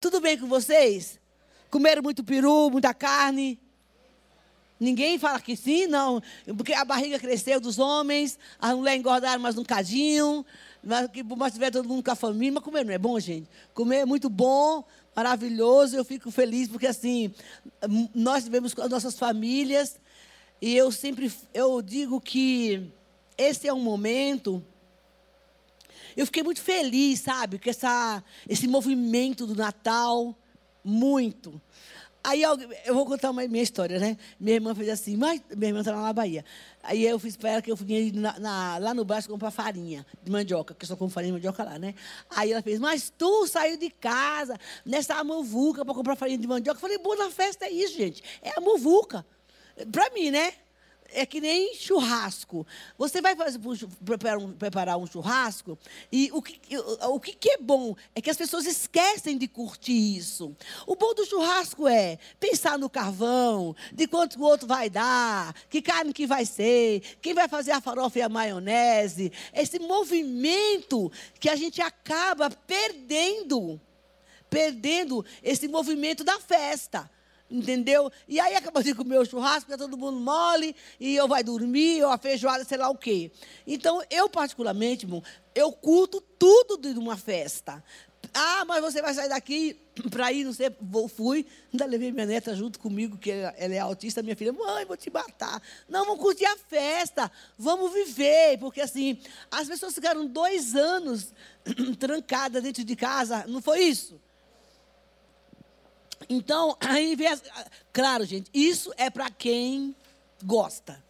Tudo bem com vocês? Comeram muito peru, muita carne? Ninguém fala que sim, não. Porque a barriga cresceu dos homens, as mulheres engordaram mais um cadinho, mas, mas tiver todo mundo com a família. Mas comer não é bom, gente? Comer é muito bom, maravilhoso. Eu fico feliz porque, assim, nós vivemos com as nossas famílias. E eu sempre eu digo que esse é um momento eu fiquei muito feliz, sabe, com essa, esse movimento do Natal, muito. Aí eu, vou contar uma minha história, né? Minha irmã fez assim, mas minha irmã está lá na Bahia. Aí eu fiz para ela que eu fui na, na, lá no baixo comprar farinha de mandioca, que eu só como farinha de mandioca lá, né? Aí ela fez, mas tu saiu de casa nessa muvuca para comprar farinha de mandioca. Eu falei, boa festa é isso, gente. É a muvuca. Para mim, né? É que nem churrasco. Você vai fazer, preparar, um, preparar um churrasco e o que, o que é bom é que as pessoas esquecem de curtir isso. O bom do churrasco é pensar no carvão, de quanto o outro vai dar, que carne que vai ser, quem vai fazer a farofa e a maionese. Esse movimento que a gente acaba perdendo, perdendo esse movimento da festa. Entendeu? E aí acaba de comer o churrasco, fica todo mundo mole, e eu vai dormir, ou a feijoada, sei lá o quê. Então, eu particularmente, irmão, eu curto tudo de uma festa. Ah, mas você vai sair daqui para ir, não sei, vou, fui, ainda levei minha neta junto comigo, que ela, ela, é autista, minha filha, mãe, vou te matar. Não, vamos curtir a festa, vamos viver, porque assim, as pessoas ficaram dois anos trancadas dentro de casa, não foi isso? Então, aí. As, claro, gente, isso é para quem gosta.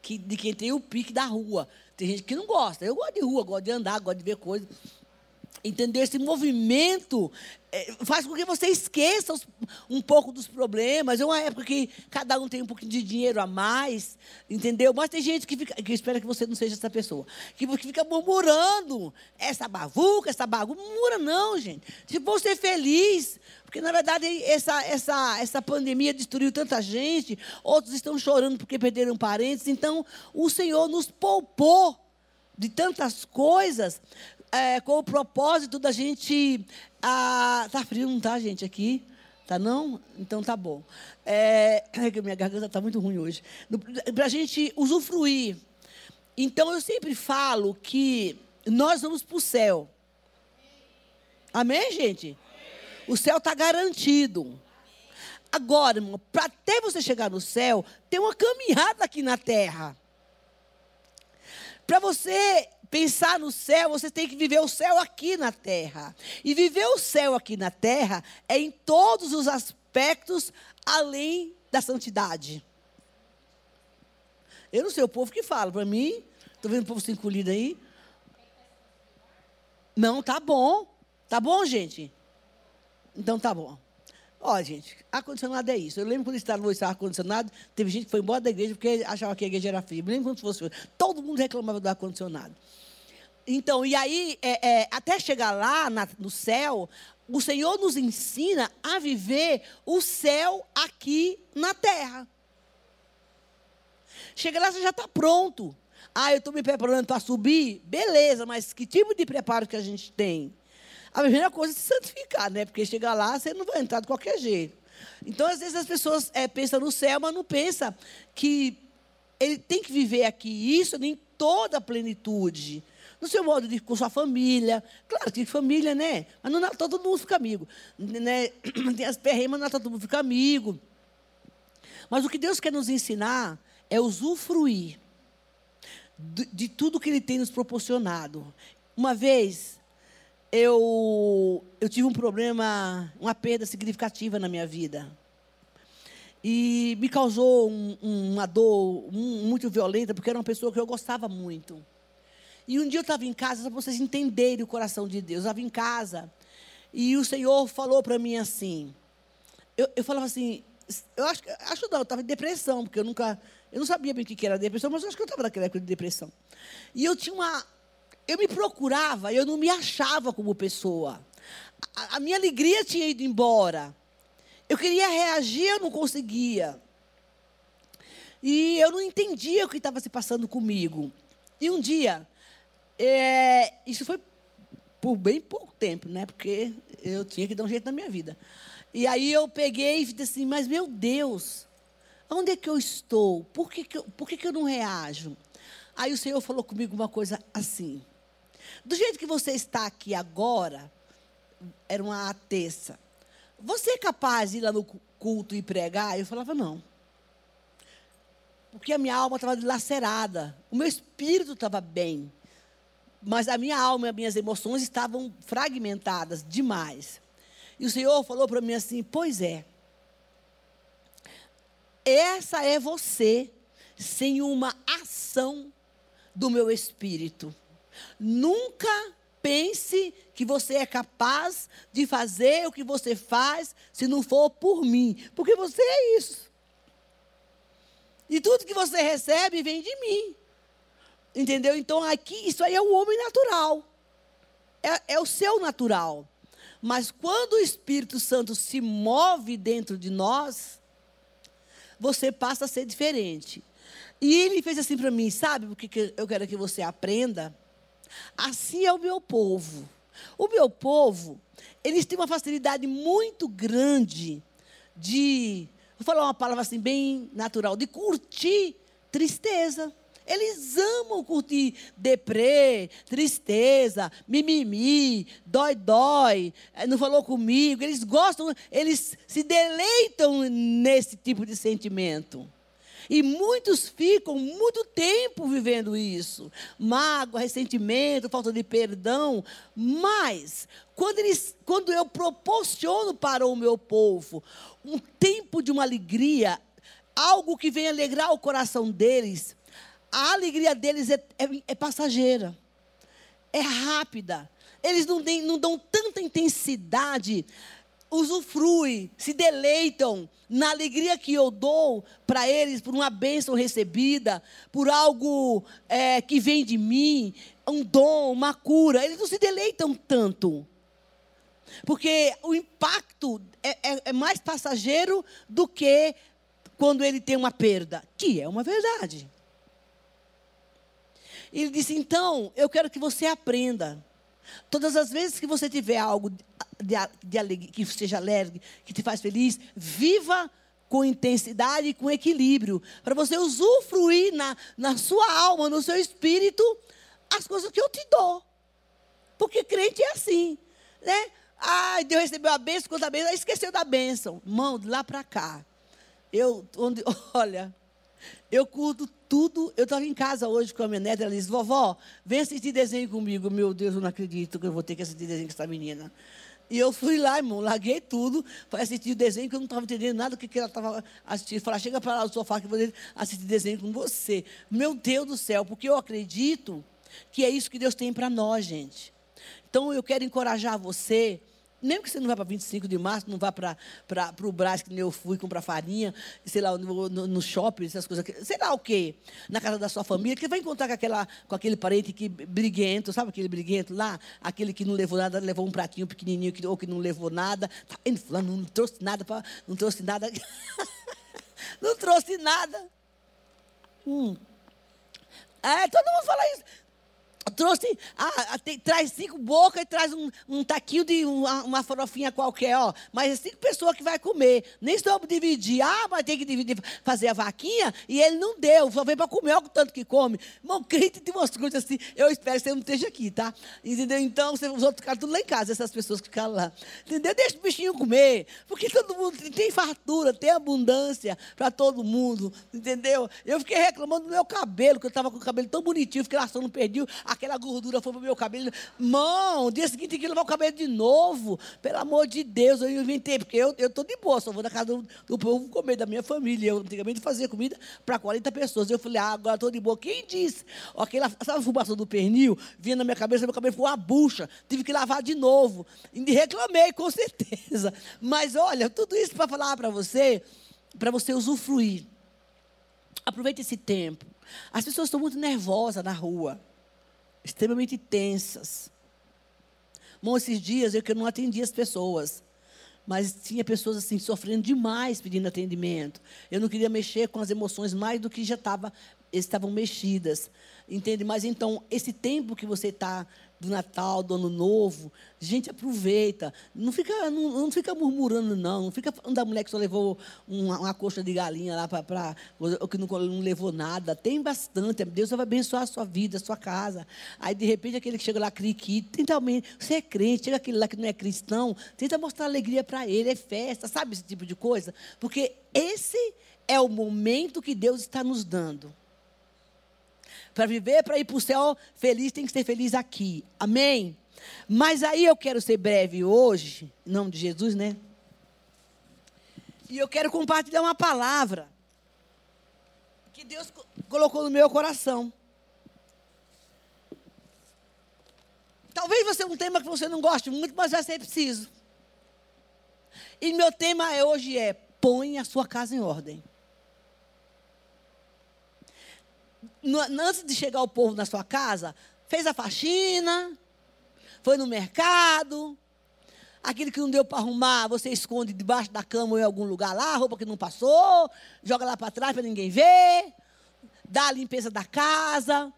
Que, de quem tem o pique da rua. Tem gente que não gosta. Eu gosto de rua, gosto de andar, gosto de ver coisas. Entendeu? Esse movimento é, faz com que você esqueça um pouco dos problemas. É uma época que cada um tem um pouquinho de dinheiro a mais, entendeu? Mas tem gente que, fica, que espera que você não seja essa pessoa, que, que fica murmurando essa bavuca, essa bagunça. Murmura não, gente. Se você feliz, porque, na verdade, essa, essa, essa pandemia destruiu tanta gente, outros estão chorando porque perderam parentes. Então, o Senhor nos poupou de tantas coisas, é, com o propósito da gente. Ah, tá frio, não tá, gente, aqui? Tá não? Então tá bom. É, é minha garganta está muito ruim hoje. Para a gente usufruir. Então, eu sempre falo que nós vamos para o céu. Amém, gente? O céu está garantido. Agora, irmão, para até você chegar no céu, tem uma caminhada aqui na terra. Para você pensar no céu, você tem que viver o céu aqui na terra. E viver o céu aqui na terra é em todos os aspectos além da santidade. Eu não sei o povo que fala, para mim, estou vendo o povo se encolhido aí. Não, tá bom. Tá bom, gente? Então tá bom. Ó, gente, ar-condicionado é isso. Eu lembro quando estava no ar-condicionado, teve gente que foi embora da igreja porque achava que a igreja era fria. Eu lembro quando fosse. Todo mundo reclamava do ar-condicionado. Então, e aí, é, é, até chegar lá na, no céu, o Senhor nos ensina a viver o céu aqui na terra. Chega lá, você já está pronto. Ah, eu estou me preparando para subir? Beleza, mas que tipo de preparo que a gente tem? A primeira coisa é se santificar, né? Porque chegar lá, você não vai entrar de qualquer jeito. Então, às vezes, as pessoas é, pensam no céu, mas não pensam que ele tem que viver aqui isso em toda a plenitude. No seu modo de com sua família. Claro, tem família, né? Mas não todo mundo fica amigo. Né? Tem as perreimas, mas não todo mundo fica amigo. Mas o que Deus quer nos ensinar é usufruir de, de tudo que Ele tem nos proporcionado. Uma vez, eu, eu tive um problema, uma perda significativa na minha vida. E me causou um, uma dor muito violenta, porque era uma pessoa que eu gostava muito. E um dia eu estava em casa, para vocês entenderem o coração de Deus. Eu estava em casa e o Senhor falou para mim assim. Eu, eu falava assim, eu acho, acho não, eu estava em depressão, porque eu nunca, eu não sabia bem o que era depressão, mas eu acho que eu estava naquela época de depressão. E eu tinha uma, eu me procurava, eu não me achava como pessoa. A, a minha alegria tinha ido embora. Eu queria reagir, eu não conseguia. E eu não entendia o que estava se passando comigo. E um dia, é, isso foi por bem pouco tempo, né? Porque eu tinha que dar um jeito na minha vida. E aí eu peguei e disse assim, mas meu Deus, onde é que eu estou? Por que, que, eu, por que, que eu não reajo? Aí o Senhor falou comigo uma coisa assim. Do jeito que você está aqui agora, era uma terça. Você é capaz de ir lá no culto e pregar? Eu falava, não. Porque a minha alma estava dilacerada. O meu espírito estava bem. Mas a minha alma e as minhas emoções estavam fragmentadas demais. E o Senhor falou para mim assim: Pois é. Essa é você sem uma ação do meu espírito. Nunca pense que você é capaz de fazer o que você faz se não for por mim, porque você é isso. E tudo que você recebe vem de mim. Entendeu? Então aqui, isso aí é o homem natural. É, é o seu natural. Mas quando o Espírito Santo se move dentro de nós, você passa a ser diferente. E ele fez assim para mim, sabe o que eu quero que você aprenda? Assim é o meu povo. O meu povo, eles têm uma facilidade muito grande de, vou falar uma palavra assim bem natural, de curtir tristeza. Eles amam curtir deprê, tristeza, mimimi, dói, dói, eh, não falou comigo. Eles gostam, eles se deleitam nesse tipo de sentimento. E muitos ficam muito tempo vivendo isso. Mágoa, ressentimento, falta de perdão. Mas, quando, eles, quando eu proporciono para o meu povo um tempo de uma alegria, algo que venha alegrar o coração deles, a alegria deles é, é, é passageira, é rápida. Eles não, não dão tanta intensidade usufruem, se deleitam na alegria que eu dou para eles, por uma bênção recebida, por algo é, que vem de mim, um dom, uma cura. Eles não se deleitam tanto. Porque o impacto é, é, é mais passageiro do que quando ele tem uma perda, que é uma verdade. Ele disse: então, eu quero que você aprenda. Todas as vezes que você tiver algo de, de alegria, que seja alegre, que te faz feliz, viva com intensidade e com equilíbrio, para você usufruir na, na sua alma, no seu espírito, as coisas que eu te dou. Porque crente é assim, né? Ai, Deus recebeu a bênção, quando a bênção, esqueceu da bênção. Mão, de lá para cá. Eu, onde, olha, eu curto tudo. Eu estava em casa hoje com a minha neta, ela disse, vovó, vem assistir desenho comigo. Meu Deus, eu não acredito que eu vou ter que assistir desenho com essa menina. E eu fui lá, irmão, larguei tudo para assistir o desenho, que eu não estava entendendo nada do que, ela estava assistindo. Falei, chega para lá no sofá que eu vou assistir desenho com você. Meu Deus do céu, porque eu acredito que é isso que Deus tem para nós, gente. Então eu quero encorajar você mesmo que você não vá para 25 de março, não vá para o Brás, que nem eu fui comprar farinha, sei lá, no, no, shopping, essas coisas, sei lá o quê, na casa da sua família, que vai encontrar com, aquela, com aquele parente que briguento, sabe aquele briguento lá? Aquele que não levou nada, levou um pratinho pequenininho, que, ou que não levou nada. Tá indo falando, não trouxe nada, pra, não trouxe nada. não trouxe nada. Hum. É, todo mundo fala isso trouxe, ah, tem, traz cinco bocas e traz um, um taquinho de uma, uma farofinha qualquer, ó. Mas é cinco pessoas que vai comer. Nem estamos dividir. Ah, mas tem que dividir, fazer a vaquinha. E ele não deu, só veio para comer o tanto que come. Irmão, crente de umas coisas assim. Eu espero que você não esteja aqui, tá? Entendeu? Então, os outros ficaram tudo lá em casa, essas pessoas que ficaram lá. Entendeu? Deixa o bichinho comer. Porque todo mundo tem fartura, tem abundância para todo mundo. Entendeu? Eu fiquei reclamando do meu cabelo, que eu estava com o cabelo tão bonitinho, fiquei laçando, perdi aquela gordura foi para o meu cabelo. Mão, dia seguinte tem que lavar o cabelo de novo. Pelo amor de Deus, eu inventei, porque eu estou de boa, só vou na casa do, do povo comer, da minha família. Eu antigamente fazia comida para 40 pessoas. Eu falei, ah, agora estou de boa. Quem disse? Aquela, sabe a fumaça do pernil? Vinha na minha cabeça, meu cabelo foi uma bucha. Tive que lavar de novo. E reclamei, com certeza. Mas olha, tudo isso para falar para você, para você usufruir. Aproveite esse tempo. As pessoas estão muito nervosas na rua extremamente tensas. Bom, esses dias eu que não atendi as pessoas, mas tinha pessoas assim sofrendo demais pedindo atendimento. Eu não queria mexer com as emoções mais do que já estava estavam mexidas, entende? Mas então esse tempo que você está do Natal, do Ano Novo. Gente, aproveita. Não fica, não, não fica murmurando, não. Não fica falando da mulher que só levou uma, uma coxa de galinha lá para. ou que não, não, levou nada. Tem bastante. Deus vai abençoar a sua vida, a sua casa. Aí, de repente, aquele que chega lá, criqui, tenta aumento. Você é crente, chega aquele lá que não é cristão, tenta mostrar alegria para ele, é festa, sabe esse tipo de coisa? Porque esse é o momento que Deus está nos dando. Para viver, para ir para o céu feliz, tem que ser feliz aqui. Amém? Mas aí eu quero ser breve hoje, em nome de Jesus, né? E eu quero compartilhar uma palavra que Deus colocou no meu coração. Talvez você é um tema que você não goste muito, mas vai ser preciso. E meu tema é hoje é: põe a sua casa em ordem. no, antes de chegar o povo na sua casa, fez a faxina, foi no mercado. Aquilo que não deu para arrumar, você esconde debaixo da cama ou em algum lugar lá, roupa que não passou, joga lá para trás para ninguém ver, dá a limpeza da casa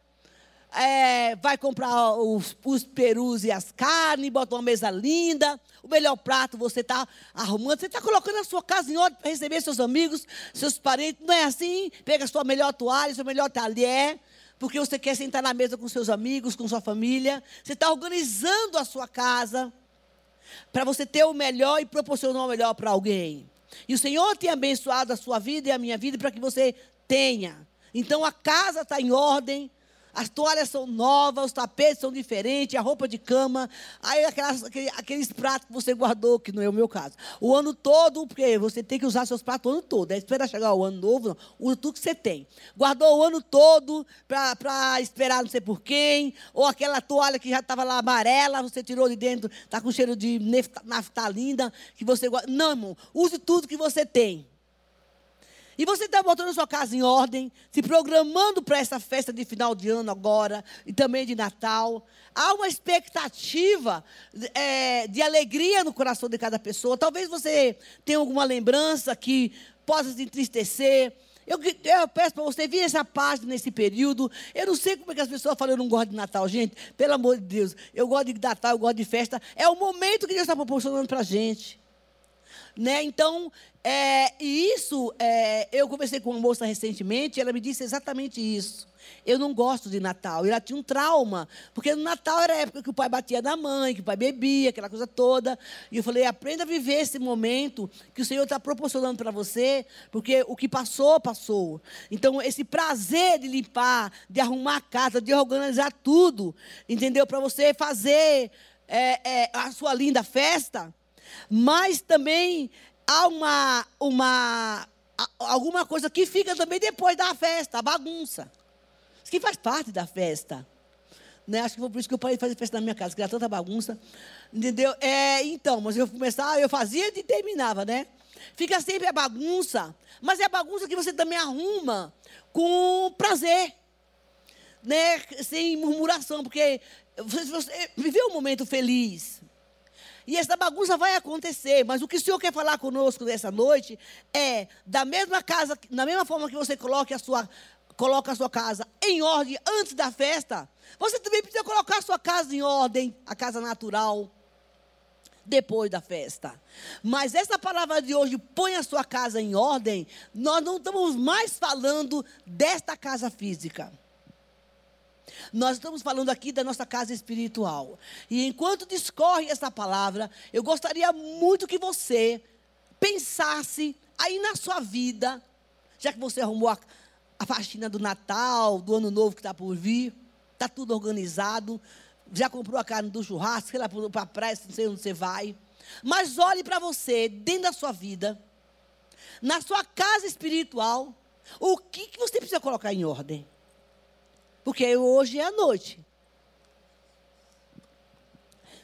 é, vai comprar os, os, perus e as carnes, bota uma mesa linda, o melhor prato você está arrumando, você está colocando a sua casa em ordem para receber seus amigos, seus parentes, não é assim? Pega a sua melhor toalha, seu melhor talher, porque você quer sentar na mesa com seus amigos, com sua família, você está organizando a sua casa para você ter o melhor e proporcionar o melhor para alguém. E o Senhor tem abençoado a sua vida e a minha vida para que você tenha. Então a casa está em ordem, as toalhas são novas, os tapetes são diferentes, a roupa de cama, aí aquelas, aqueles, aqueles, pratos que você guardou, que não é o meu caso. O ano todo, porque você tem que usar seus pratos o ano todo. É esperar chegar o ano novo, não, usa tudo que você tem. Guardou o ano todo para esperar não sei por quem, ou aquela toalha que já estava lá amarela, você tirou de dentro, está com cheiro de naftalina, que você guarda. Não, irmão, use tudo que você tem. E você está botando a sua casa em ordem, se programando para essa festa de final de ano agora, e também de Natal. Há uma expectativa é, de alegria no coração de cada pessoa. Talvez você tenha alguma lembrança que possa te entristecer. Eu, eu peço para você vir essa página nesse período. Eu não sei como é que as pessoas falam, eu não gosto de Natal, gente. Pelo amor de Deus, eu gosto de Natal, eu gosto de festa. É o momento que Deus está proporcionando para a gente. Né? Então, é, e isso, é, eu conversei com uma moça recentemente, ela me disse exatamente isso. Eu não gosto de Natal. E ela tinha um trauma, porque no Natal era a época que o pai batia na mãe, que o pai bebia, aquela coisa toda. E eu falei: aprenda a viver esse momento que o Senhor está proporcionando para você, porque o que passou, passou. Então, esse prazer de limpar, de arrumar a casa, de organizar tudo, entendeu? Para você fazer é, é, a sua linda festa mas também há uma, uma alguma coisa que fica também depois da festa, a bagunça. Isso que faz parte da festa. Né? Acho que foi por isso que eu parei de fazer festa na minha casa, que era tanta bagunça. Entendeu? É, então, mas eu começar, eu fazia e terminava, né? Fica sempre a bagunça, mas é a bagunça que você também arruma com prazer, né? Sem murmuração, porque você, você viveu um momento feliz. E essa bagunça vai acontecer, mas o que o Senhor quer falar conosco nessa noite é da mesma casa, da mesma forma que você coloque a sua coloca a sua casa em ordem antes da festa, você também precisa colocar a sua casa em ordem, a casa natural, depois da festa. Mas essa palavra de hoje, põe a sua casa em ordem, nós não estamos mais falando desta casa física. Nós estamos falando aqui da nossa casa espiritual. E enquanto discorre essa palavra, eu gostaria muito que você pensasse aí na sua vida, já que você arrumou a, a faxina do Natal, do Ano Novo que está por vir, está tudo organizado, já comprou a carne do churrasco, sei lá para a praia, não sei onde você vai. Mas olhe para você, dentro da sua vida, na sua casa espiritual, o que, que você precisa colocar em ordem? Porque hoje é a noite.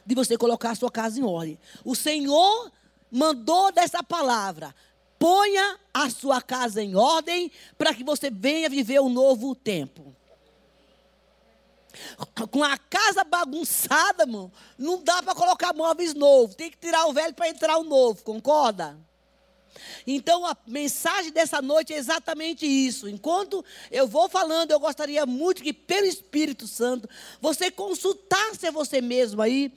De você colocar a sua casa em ordem. O Senhor mandou dessa palavra. Ponha a sua casa em ordem para que você venha viver um novo tempo. Com a casa bagunçada, irmão, não dá para colocar móveis novos. Tem que tirar o velho para entrar o novo, concorda? Então a mensagem dessa noite é exatamente isso. Enquanto eu vou falando, eu gostaria muito que, pelo Espírito Santo, você consultasse a você mesmo aí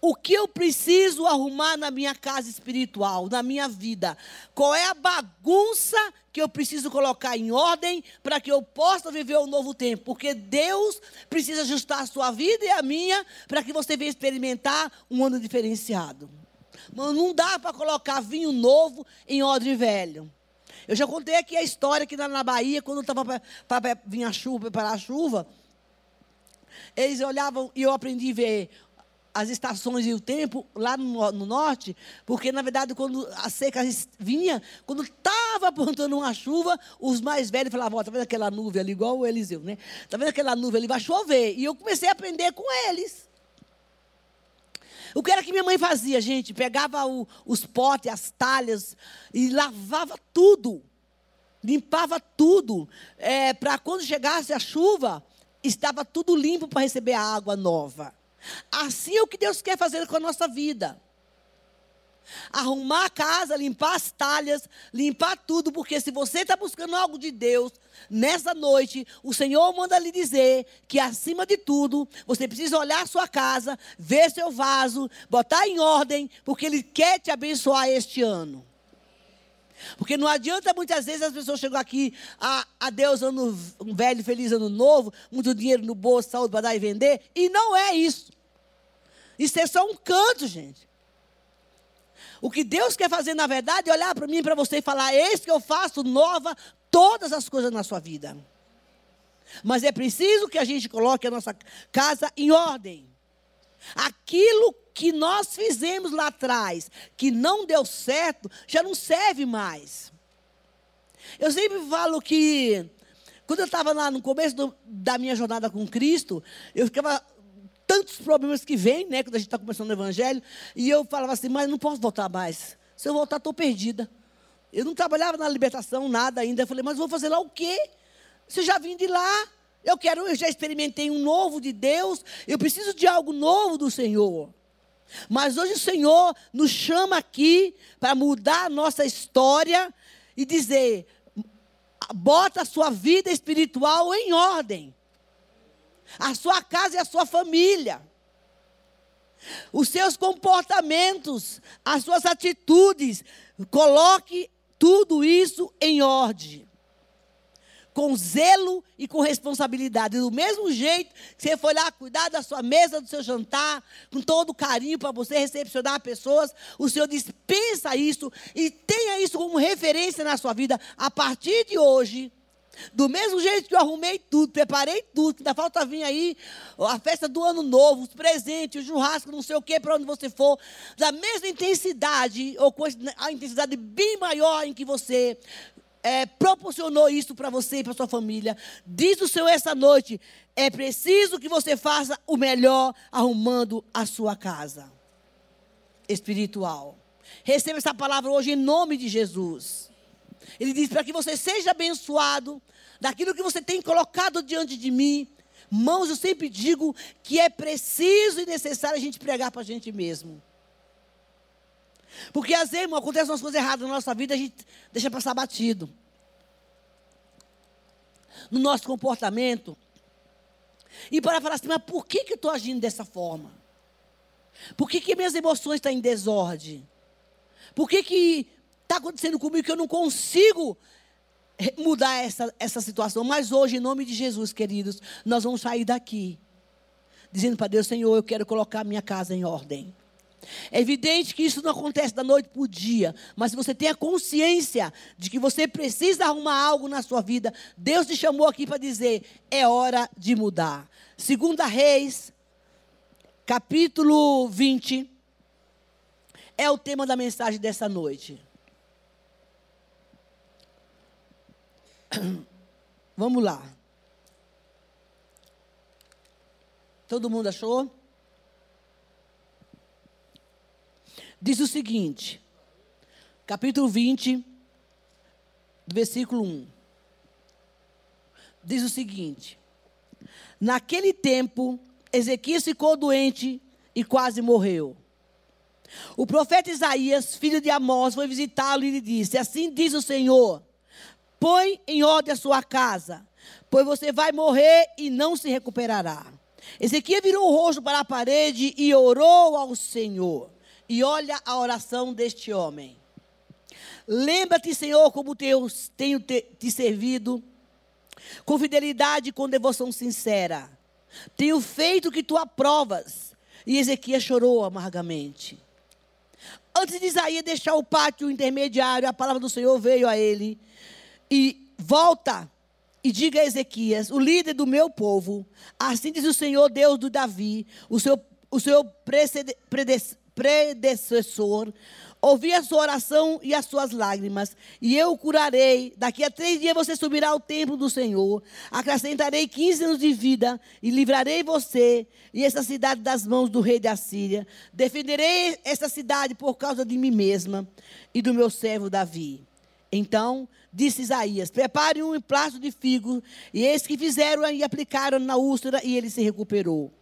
o que eu preciso arrumar na minha casa espiritual, na minha vida? Qual é a bagunça que eu preciso colocar em ordem para que eu possa viver um novo tempo? Porque Deus precisa ajustar a sua vida e a minha para que você venha experimentar um ano diferenciado. Mas não dá para colocar vinho novo em odre velho. Eu já contei aqui a história que na Bahia, quando estava para vir a chuva, preparar a chuva, eles olhavam e eu aprendi a ver as estações e o tempo lá no, no, norte, porque na verdade quando a seca vinha, quando estava apontando uma chuva, os mais velhos falavam, ó, tá vendo aquela nuvem ali, igual o Eliseu, né? Tá vendo aquela nuvem ali, vai chover. E eu comecei a aprender com eles. O que era que minha mãe fazia, gente? Pegava o, os potes, as talhas e lavava tudo. Limpava tudo. É, para quando chegasse a chuva, estava tudo limpo para receber a água nova. Assim é o que Deus quer fazer com a nossa vida. Arrumar a casa, limpar as talhas, limpar tudo, porque se você está buscando algo de Deus, nessa noite, o Senhor manda lhe dizer que, acima de tudo, você precisa olhar sua casa, ver seu vaso, botar em ordem, porque Ele quer te abençoar este ano. Porque não adianta muitas vezes as pessoas chegam aqui, a, a Deus, ano um velho, feliz ano novo, muito dinheiro no bolso, saúde para dar e vender, e não é isso. Isso é só um canto, gente. O que Deus quer fazer, na verdade, é olhar para mim e para você e falar: Eis que eu faço nova todas as coisas na sua vida. Mas é preciso que a gente coloque a nossa casa em ordem. Aquilo que nós fizemos lá atrás, que não deu certo, já não serve mais. Eu sempre falo que, quando eu estava lá no começo do, da minha jornada com Cristo, eu ficava tantos problemas que vêm, né, quando a gente está começando o evangelho, e eu falava assim, mas não posso voltar mais. Se eu voltar, estou perdida. Eu não trabalhava na libertação, nada ainda. Eu falei, mas vou fazer lá o quê? Se eu já vim de lá, eu quero, eu já experimentei um novo de Deus, eu preciso de algo novo do Senhor. Mas hoje o Senhor nos chama aqui para mudar a nossa história e dizer: bota a sua vida espiritual em ordem. A sua casa e a sua família. Os seus comportamentos, as suas atitudes, coloque tudo isso em ordem com zelo e com responsabilidade. Do mesmo jeito que você foi lá cuidar da sua mesa, do seu jantar, com todo carinho para você recepcionar pessoas, o Senhor dispensa isso e tenha isso como referência na sua vida a partir de hoje. Do mesmo jeito que eu arrumei tudo, preparei tudo, ainda falta vir aí a festa do ano novo, os presentes, o churrasco, não sei o que, para onde você for, da mesma intensidade, ou com a intensidade bem maior em que você é, proporcionou isso para você e para sua família. Diz o Senhor essa noite: é preciso que você faça o melhor arrumando a sua casa espiritual. Receba essa palavra hoje em nome de Jesus. Ele diz para que você seja abençoado daquilo que você tem colocado diante de mim. Mãos, eu sempre digo que é preciso e necessário a gente pregar para a gente mesmo. Porque às vezes acontecem umas coisas erradas na nossa vida, a gente deixa passar batido. No nosso comportamento. E para falar assim, mas por que, que eu estou agindo dessa forma? Por que, que minhas emoções estão em desordem? Por que que está acontecendo comigo que eu não consigo mudar essa, essa situação? Mas hoje, em nome de Jesus, queridos, nós vamos sair daqui. Dizendo para Deus, Senhor, eu quero colocar minha casa em ordem. É evidente que isso não acontece da noite para o dia, mas se você tem a consciência de que você precisa arrumar algo na sua vida, Deus te chamou aqui para dizer: é hora de mudar. Segunda Reis, capítulo 20, é o tema da mensagem dessa noite. Vamos lá. Todo mundo achou? diz o seguinte, capítulo 20, versículo 1. Diz o seguinte: Naquele tempo, Ezequias ficou doente e quase morreu. O profeta Isaías, filho de Amós, foi visitá-lo e lhe disse: Assim diz o Senhor: Põe em ordem a sua casa, pois você vai morrer e não se recuperará. Ezequiel virou o rosto para a parede e orou ao Senhor. E olha a oração deste homem. Lembra-te, Senhor, como Deus tenho te, te servido, com fidelidade e com devoção sincera. Tenho feito o que tu aprovas. E Ezequias chorou amargamente. Antes de Isaías deixar o pátio intermediário, a palavra do Senhor veio a ele. E volta e diga a Ezequias, o líder do meu povo, assim diz o Senhor Deus do Davi, o seu, o seu predecessor, ouvi a sua oração e as suas lágrimas, e eu o curarei. Daqui a três dias você subirá ao templo do Senhor, acrescentarei 15 anos de vida, e livrarei você e essa cidade das mãos do rei da Síria. Defenderei essa cidade por causa de mim mesma e do meu servo Davi. Então disse Isaías: Prepare um emplasto de figo. E eis que fizeram e aplicaram na úlcera, e ele se recuperou.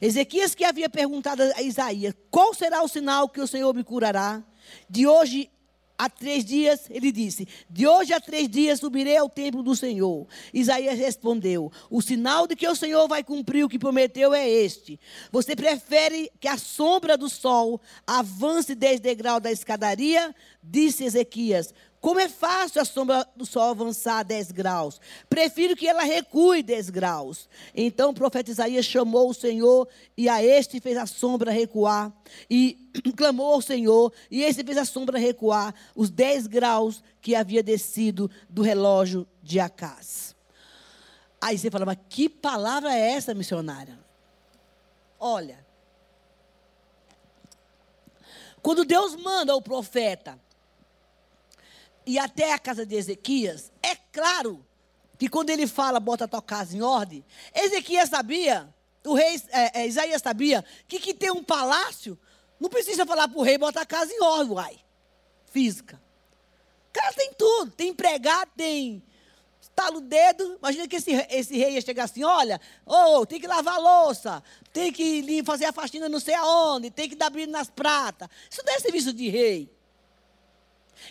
Ezequias que havia perguntado a Isaías: Qual será o sinal que o Senhor me curará? De hoje a três dias, ele disse: De hoje a três dias subirei ao templo do Senhor. Isaías respondeu: O sinal de que o Senhor vai cumprir o que prometeu é este. Você prefere que a sombra do sol avance dez degraus da escadaria? Disse Ezequias: como é fácil a sombra do sol avançar 10 graus. Prefiro que ela recue 10 graus. Então o profeta Isaías chamou o Senhor e a este fez a sombra recuar. E clamou ao Senhor e este fez a sombra recuar os 10 graus que havia descido do relógio de Acás. Aí você fala, mas que palavra é essa, missionária? Olha. Quando Deus manda o profeta e até a casa de Ezequias, é claro que quando ele fala, bota a tua casa em ordem, Ezequias sabia, o rei é, é, Isaías sabia, que que tem um palácio, não precisa falar para o rei botar a casa em ordem, uai, física. O cara tem tudo, tem empregado, tem estala o dedo, imagina que esse, esse rei ia chegar assim, olha, oh, tem que lavar a louça, tem que fazer a faxina não sei aonde, tem que dar brilho nas pratas. Isso não é serviço de rei.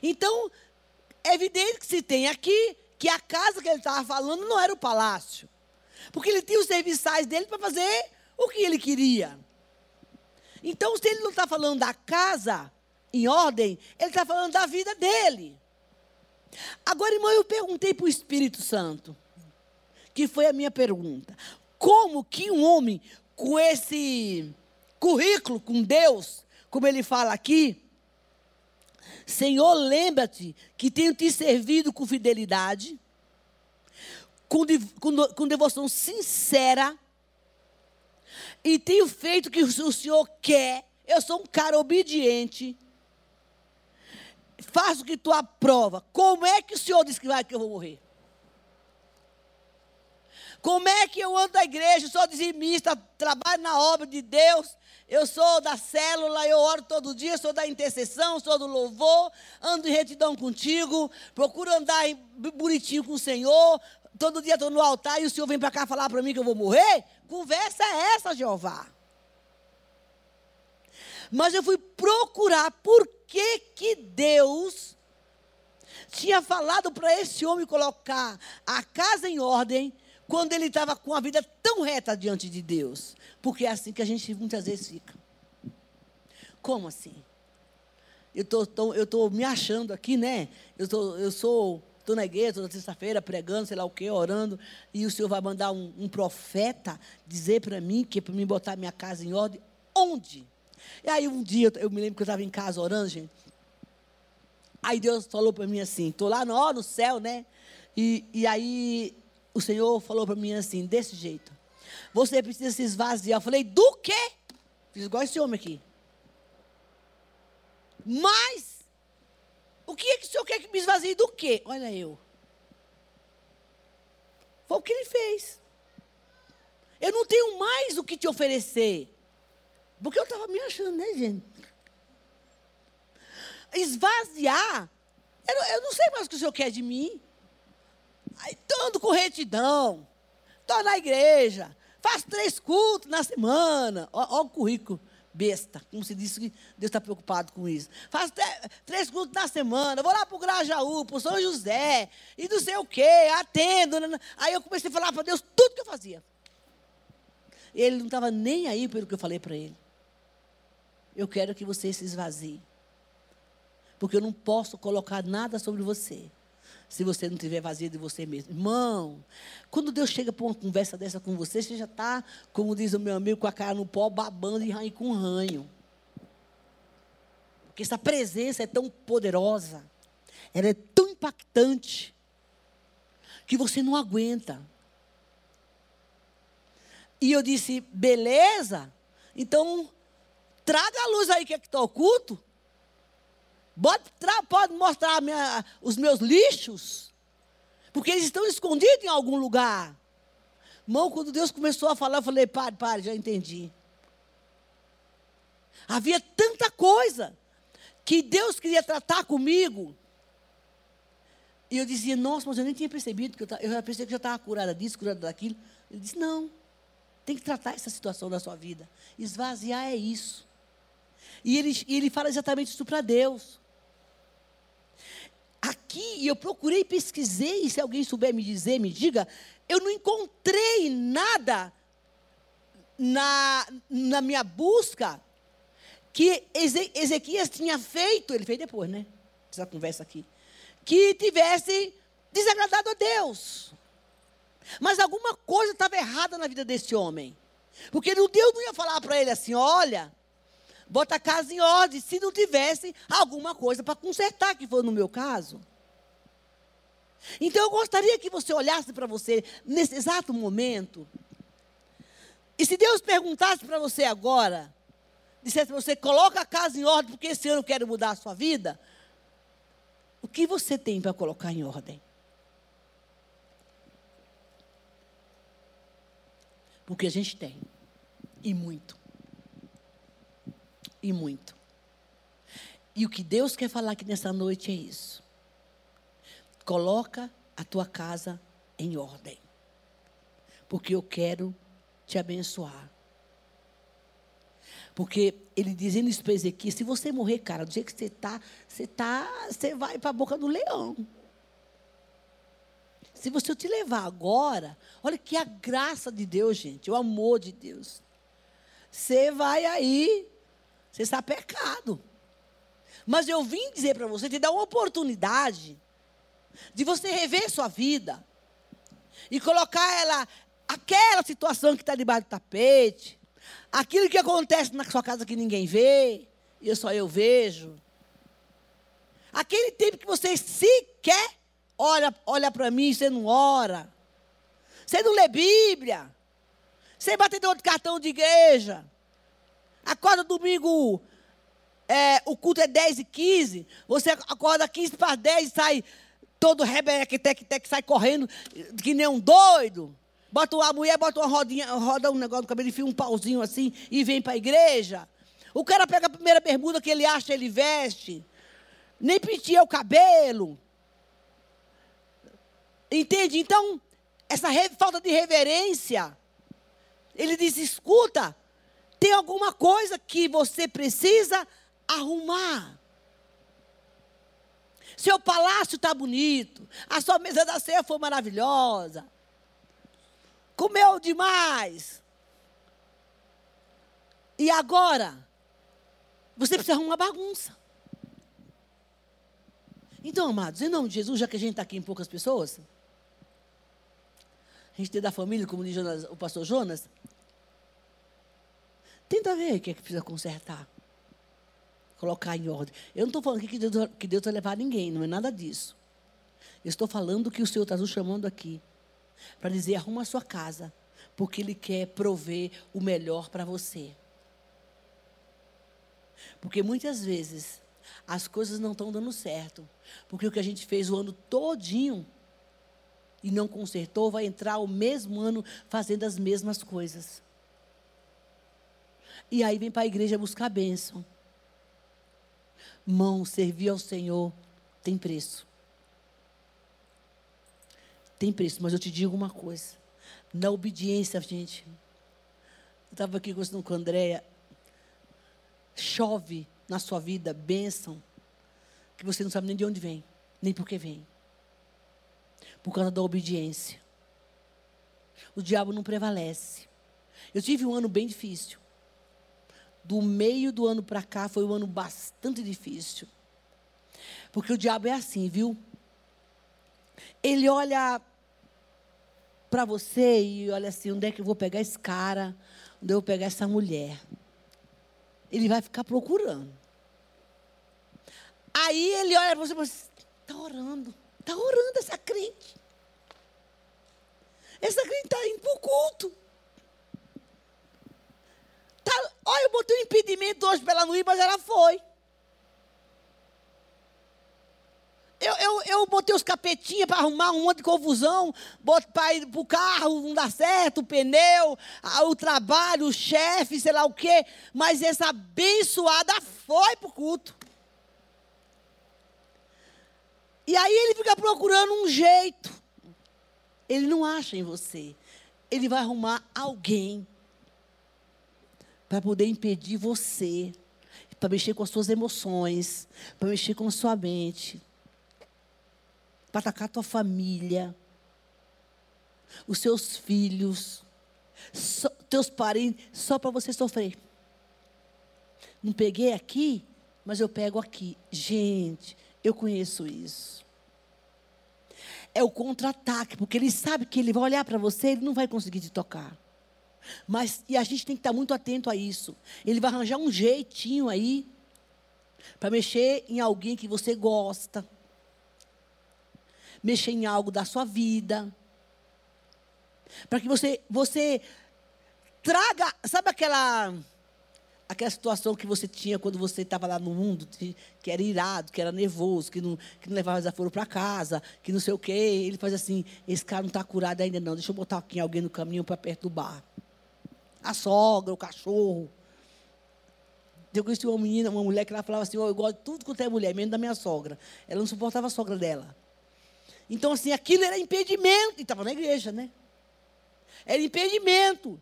Então, é evidente que se tem aqui que a casa que ele estava falando não era o palácio. Porque ele tinha os serviçais dele para fazer o que ele queria. Então, se ele não está falando da casa em ordem, ele está falando da vida dele. Agora, irmão, eu perguntei para o Espírito Santo, que foi a minha pergunta: como que um homem com esse currículo com Deus, como ele fala aqui, Senhor, lembra-te que tenho te servido com fidelidade, com, com, com devoção sincera, e tenho feito o que o Senhor quer. Eu sou um cara obediente. Faço o que tu aprova. Como é que o Senhor disse que vai que eu vou morrer? Como é que eu ando na igreja, sou dizimista, trabalho na obra de Deus, eu sou da célula, eu oro todo dia, sou da intercessão, sou do louvor, ando em retidão contigo, procuro andar bonitinho com o Senhor, todo dia estou no altar e o Senhor vem para cá falar para mim que eu vou morrer? Conversa é essa, Jeová. Mas eu fui procurar por que, que Deus tinha falado para esse homem colocar a casa em ordem quando ele estava com a vida tão reta diante de Deus. Porque é assim que a gente muitas vezes fica. Como assim? Eu tô, tô eu estou me achando aqui, né? Eu, tô, eu sou, estou na igreja toda sexta-feira pregando, sei lá o quê, orando, e o Senhor vai mandar um, um profeta dizer para mim que é para mim botar minha casa em ordem. Onde? E aí um dia, eu me lembro que eu estava em casa orando, gente. Aí Deus falou para mim assim, estou lá no, no céu, né? E, e aí o Senhor falou para mim assim, desse jeito. Você precisa se esvaziar. Eu falei, do quê? Fiz igual esse homem aqui. Mas, o que é que o Senhor quer que me esvazie do quê? Olha eu. Foi o que ele fez. Eu não tenho mais o que te oferecer. Porque eu estava me achando, né, gente? Esvaziar. Eu, eu não sei mais o que o Senhor quer de mim. Aí ando com retidão. Estou na igreja. Faço três cultos na semana. Olha o currículo besta. Como se disse que Deus está preocupado com isso. Faço três cultos na semana, vou lá para o Grajaú, para o São José, e não sei o quê, atendo. Né, né. Aí eu comecei a falar para Deus tudo que eu fazia. Ele não estava nem aí pelo que eu falei para ele. Eu quero que você se esvazie. Porque eu não posso colocar nada sobre você se você não tiver vazio de você mesmo. Irmão, quando Deus chega para uma conversa dessa com você, você já está, como diz o meu amigo, com a cara no pó, babando e ranho com ranho. Porque essa presença é tão poderosa, ela é tão impactante, que você não aguenta. E eu disse, beleza, então traga a luz aí que é que está oculto. Pode, pode mostrar minha, os meus lixos, porque eles estão escondidos em algum lugar. Irmão, quando Deus começou a falar, eu falei, pare, pare, já entendi. Havia tanta coisa que Deus queria tratar comigo. E eu dizia, nossa, mas eu nem tinha percebido, que eu, eu já pensei que já estava curada disso, curada daquilo. Ele disse, não, tem que tratar essa situação da sua vida. Esvaziar é isso. E ele, ele fala exatamente isso para Deus. Aqui, eu procurei, pesquisei, e se alguém souber me dizer, me diga, eu não encontrei nada na, na minha busca que Ezequias tinha feito, ele fez depois, né? Essa conversa aqui. Que tivesse desagradado a Deus. Mas alguma coisa estava errada na vida desse homem. Porque Deus não ia falar para ele assim: olha, bota a casa em ordem, se não tivesse alguma coisa para consertar, que foi no meu caso. Então eu gostaria que você olhasse para você nesse exato momento. E se Deus perguntasse para você agora, dissesse para você, coloca a casa em ordem, porque esse ano eu quero mudar a sua vida. O que você tem para colocar em ordem? Porque a gente tem. E muito e muito. E o que Deus quer falar aqui nessa noite é isso. Coloca a tua casa em ordem. Porque eu quero te abençoar. Porque ele dizendo isso para Ezequiel, se você morrer, cara, do jeito que você está, você tá, você vai para a boca do leão. Se você te levar agora, olha que a graça de Deus, gente, o amor de Deus. Você vai aí você está pecado. Mas eu vim dizer para você, te dar uma oportunidade de você rever sua vida e colocar ela, aquela situação que está debaixo do tapete, aquilo que acontece na sua casa que ninguém vê, e só eu vejo. Aquele tempo que você sequer olha, olha para mim, você não ora. Você não lê Bíblia. Você bateu outro cartão de igreja. Acorda domingo, é, o culto é 10 e 15. Você acorda 15 para 10 e sai todo rebeque, tec, tec, sai correndo que nem um doido. Bota a mulher, bota uma rodinha, roda um negócio no cabelo, enfia um pauzinho assim e vem para a igreja. O cara pega a primeira bermuda que ele acha, ele veste. Nem penteia o cabelo. Entende? Então, essa falta de reverência. Ele diz: escuta, tem alguma coisa que você precisa arrumar. Seu palácio está bonito, a sua mesa da ceia foi maravilhosa, comeu demais. E agora, você precisa arrumar bagunça. Então, amados, em nome de Jesus, já que a gente está aqui em poucas pessoas, a gente tem da família, como diz o pastor Jonas, Tenta ver o que é que precisa consertar. Colocar em ordem. Eu não estou falando aqui que Deus, que Deus vai levar ninguém, não é nada disso. Eu estou falando que o Senhor está nos chamando aqui para dizer: arruma a sua casa, porque Ele quer prover o melhor para você. Porque muitas vezes as coisas não estão dando certo, porque o que a gente fez o ano todinho e não consertou, vai entrar o mesmo ano fazendo as mesmas coisas. E aí vem para a igreja buscar bênção. Mão, servir ao Senhor tem preço. Tem preço, mas eu te digo uma coisa. Na obediência, gente. Eu estava aqui conversando com a Andréia. chove na sua vida bênção que você não sabe nem de onde vem, nem por que vem. Por causa da obediência. O diabo não prevalece. Eu tive um ano bem difícil. Do meio do ano para cá foi um ano bastante difícil. Porque o diabo é assim, viu? Ele olha para você e olha assim: onde é que eu vou pegar esse cara? Onde eu vou pegar essa mulher? Ele vai ficar procurando. Aí ele olha para você e fala: está orando, está orando essa crente. Essa crente está indo para o culto. Tá, olha, eu botei um impedimento hoje para ela não ir, mas ela foi. Eu, eu, eu botei os capetinhas para arrumar um monte de confusão, para ir para o carro, não dá certo, o pneu, o trabalho, o chefe, sei lá o quê. Mas essa abençoada foi para o culto. E aí ele fica procurando um jeito. Ele não acha em você. Ele vai arrumar alguém para poder impedir você, para mexer com as suas emoções, para mexer com a sua mente para atacar a tua família, os seus filhos, so, teus parentes, só para você sofrer. Não peguei aqui, mas eu pego aqui. Gente, eu conheço isso. É o contra-ataque, porque ele sabe que ele vai olhar para você, ele não vai conseguir te tocar. Mas, e a gente tem que estar muito atento a isso. Ele vai arranjar um jeitinho aí, para mexer em alguém que você gosta mexer em algo da sua vida. Para que você, você traga, sabe aquela aquela situação que você tinha quando você estava lá no mundo, que era irado, que era nervoso, que não, que não levava desaforo para casa, que não sei o quê. Ele faz assim: esse cara não está curado ainda, não. Deixa eu botar aqui alguém no caminho para perto do bar. A sogra, o cachorro. Eu conheci uma menina, uma mulher que ela falava assim: oh, eu gosto de tudo quanto é mulher, menos da minha sogra. Ela não suportava a sogra dela. Então, assim, aquilo era impedimento. E estava na igreja, né? Era impedimento.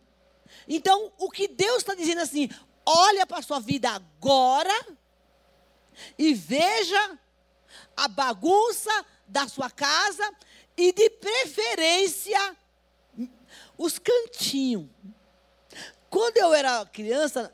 Então, o que Deus está dizendo assim, olha para a sua vida agora e veja a bagunça da sua casa e, de preferência, os cantinhos. Quando eu era criança,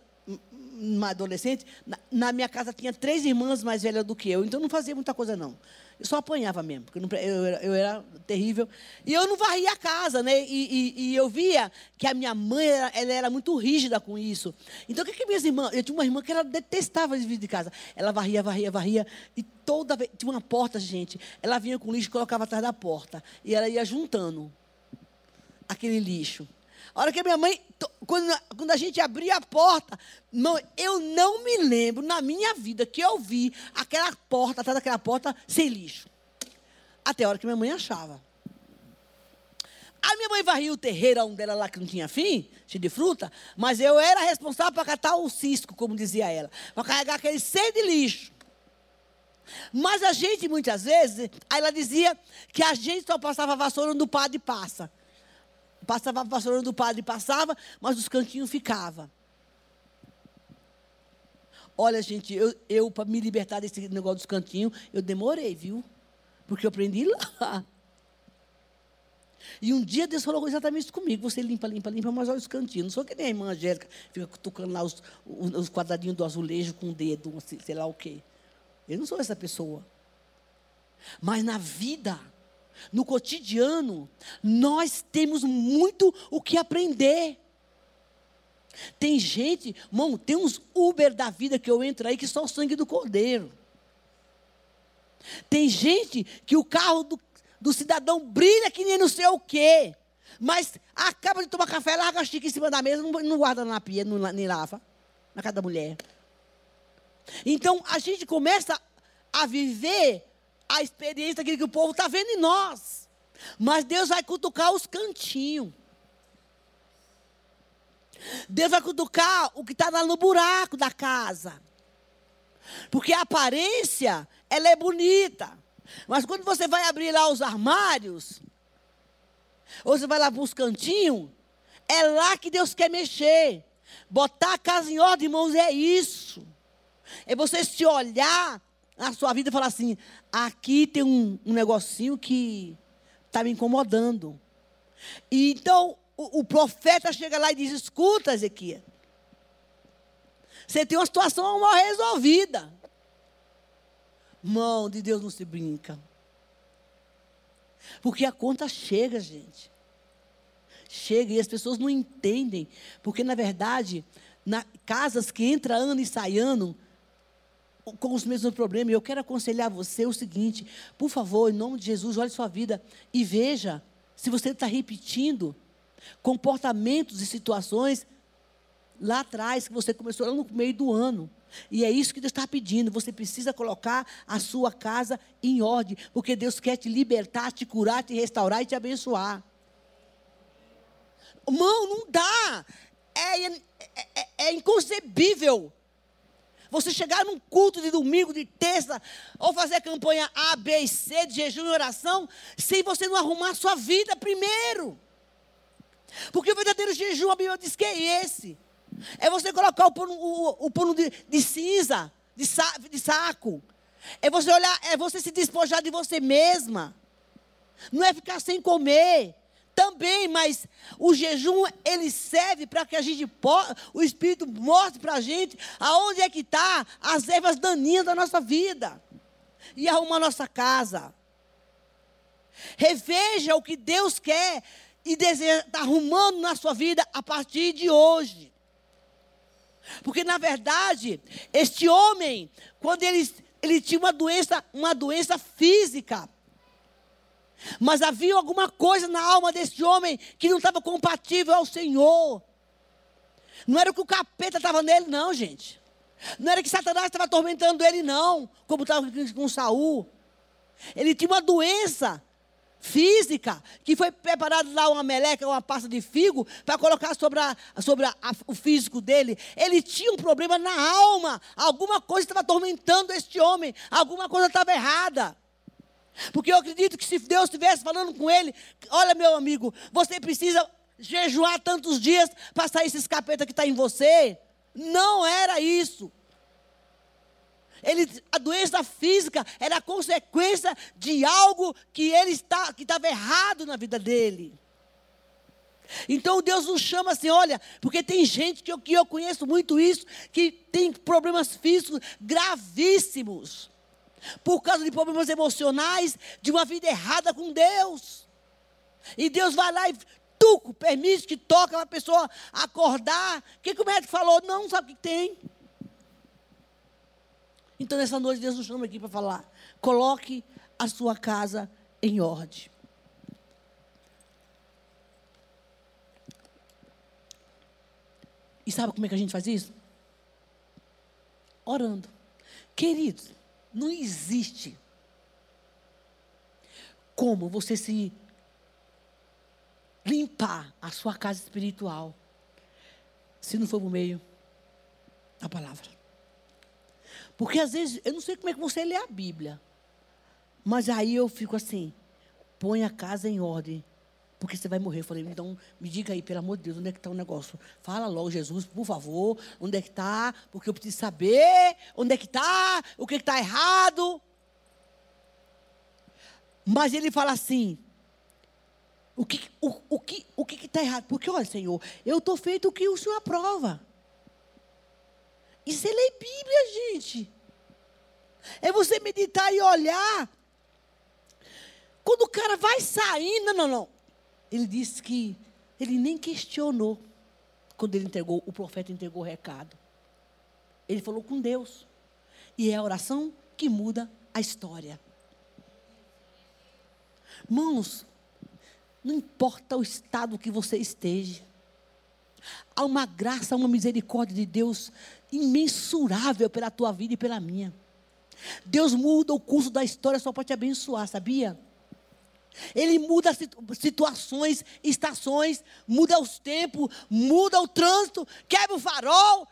uma adolescente, na, na, minha casa tinha três irmãs mais velhas do que eu, então não fazia muita coisa, não. Eu só apanhava mesmo, porque eu, eu, era, eu era, terrível. E eu não varria a casa, né? E, e, e, eu via que a minha mãe era, ela era muito rígida com isso. Então, o que, que minhas irmãs. Eu tinha uma irmã que ela detestava de de casa. Ela varria, varria, varria. E toda vez. Tinha uma porta, gente. Ela vinha com lixo e colocava atrás da porta. E ela ia juntando aquele lixo. A hora que a minha mãe, quando, quando a gente abria a porta, não, eu não me lembro na minha vida que eu vi aquela porta, atrás daquela porta, sem lixo. Até a hora que minha mãe achava. A minha mãe varria o terreirão dela lá que não tinha fim, cheio de fruta, mas eu era responsável para catar o cisco, como dizia ela, para carregar aquele cheio de lixo. Mas a gente, muitas vezes, aí ela dizia que a gente só passava vassoura onde o padre passa. Passava a vassoura do padre, passava, mas os cantinhos ficava. Olha, gente, eu, eu para me libertar desse negócio dos cantinhos, eu demorei, viu? Porque eu aprendi lá. E um dia Deus falou exatamente isso comigo. Você limpa, limpa, limpa, mas olha os cantinhos. Não sou que nem a irmã Angélica, fica tocando lá os, os quadradinhos do azulejo com o dedo, sei lá o quê. Eu não sou essa pessoa. Mas na vida, no cotidiano, nós temos muito o que aprender. Tem gente, irmão, tem uns Uber da vida que eu entro aí que só o sangue do cordeiro. Tem gente que o carro do, do cidadão brilha que nem não sei o quê. Mas acaba de tomar café, larga a xícara em cima da mesa, não, não guarda na pia, não, nem lava. Na casa da mulher. Então a gente começa a viver a experiência daquilo que o povo está vendo em nós. Mas Deus vai cutucar os cantinhos. Deus vai cutucar o que está lá no buraco da casa. Porque a aparência, ela é bonita. Mas quando você vai abrir lá os armários, ou você vai lá para os cantinhos, é lá que Deus quer mexer. Botar a casa em ordem, irmãos, é isso. É você se olhar na sua vida e falar assim: aqui tem um, um negocinho que está me incomodando. E então o, o, profeta chega lá e diz: escuta, Ezequiel. Você tem uma situação mal resolvida. Mão de Deus não se brinca. Porque a conta chega, gente. Chega e as pessoas não entendem. Porque, na verdade, na, casas que entra ano e sai ano, com os mesmos problemas. Eu quero aconselhar você o seguinte: por favor, em nome de Jesus, olhe sua vida e veja se você está repetindo comportamentos e situações lá atrás que você começou lá no meio do ano. E é isso que Deus está pedindo. Você precisa colocar a sua casa em ordem, porque Deus quer te libertar, te curar, te restaurar e te abençoar. Mão, não dá. É, é, é, é inconcebível você chegar num culto de domingo, de terça, ou fazer campanha A, B e C, de jejum e oração, sem você não arrumar sua vida primeiro. Porque o verdadeiro jejum, a Bíblia diz que é esse. É você colocar o pano, o, o pano de, de, cinza, de, sa, de saco. É você olhar, é você se despojar de você mesma. Não é ficar sem comer também, mas o jejum ele serve para que a gente possa, o Espírito mostre para a gente aonde é que está as ervas daninhas da nossa vida e arruma a nossa casa. Reveja o que Deus quer e deseja tá arrumando na sua vida a partir de hoje. Porque na verdade, este homem, quando ele, ele tinha uma doença, uma doença física, mas havia alguma coisa na alma desse homem que não estava compatível ao Senhor. Não era que o capeta estava nele, não, gente. Não era que Satanás estava atormentando ele, não, como estava com Saul. Ele tinha uma doença física, que foi preparado lá uma meleca, uma pasta de figo, para colocar sobre, a, sobre a, a, o físico dele. Ele tinha um problema na alma. Alguma coisa estava atormentando este homem. Alguma coisa estava errada. Porque eu acredito que se Deus estivesse falando com ele, olha meu amigo, você precisa jejuar tantos dias para sair esse capeta que está em você. Não era isso. Ele, a doença física era consequência de algo que ele está, que estava errado na vida dele. Então Deus nos chama assim, olha, porque tem gente que eu, que eu conheço muito isso, que tem problemas físicos gravíssimos por causa de problemas emocionais, de uma vida errada com Deus. E Deus vai lá e tuco, permite que toque uma pessoa acordar. O que, que o médico falou? Não sabe o que tem. Então, nessa noite, Deus nos chama aqui para falar: coloque a sua casa em ordem. E sabe como é que a gente faz isso? Orando. Queridos, não existe como você se limpar a sua casa espiritual se não for por meio da palavra. Porque às vezes, eu não sei como é que você lê a Bíblia, mas aí eu fico assim: põe a casa em ordem, porque você vai morrer. Eu falei, então me diga aí, pelo amor de Deus, onde é que está o negócio? Fala logo, Jesus, por favor, onde é que está? Porque eu preciso saber onde é que está, o que está errado. Mas ele fala assim, o que o, o que o que está errado? Porque, olha, Senhor, eu estou feito o que o Senhor aprova. Isso é ler Bíblia, gente. É você meditar e olhar. Quando o cara vai saindo, não, não, não ele disse que ele nem questionou quando ele entregou, o profeta entregou o recado. Ele falou com Deus. E é a oração que muda a história. Mãos, não importa o estado que você esteja, há uma graça, uma misericórdia de Deus imensurável pela tua vida e pela minha. Deus muda o curso da história só para te abençoar, sabia? Ele muda situações, estações, muda os tempos, muda o trânsito, quebra o farol,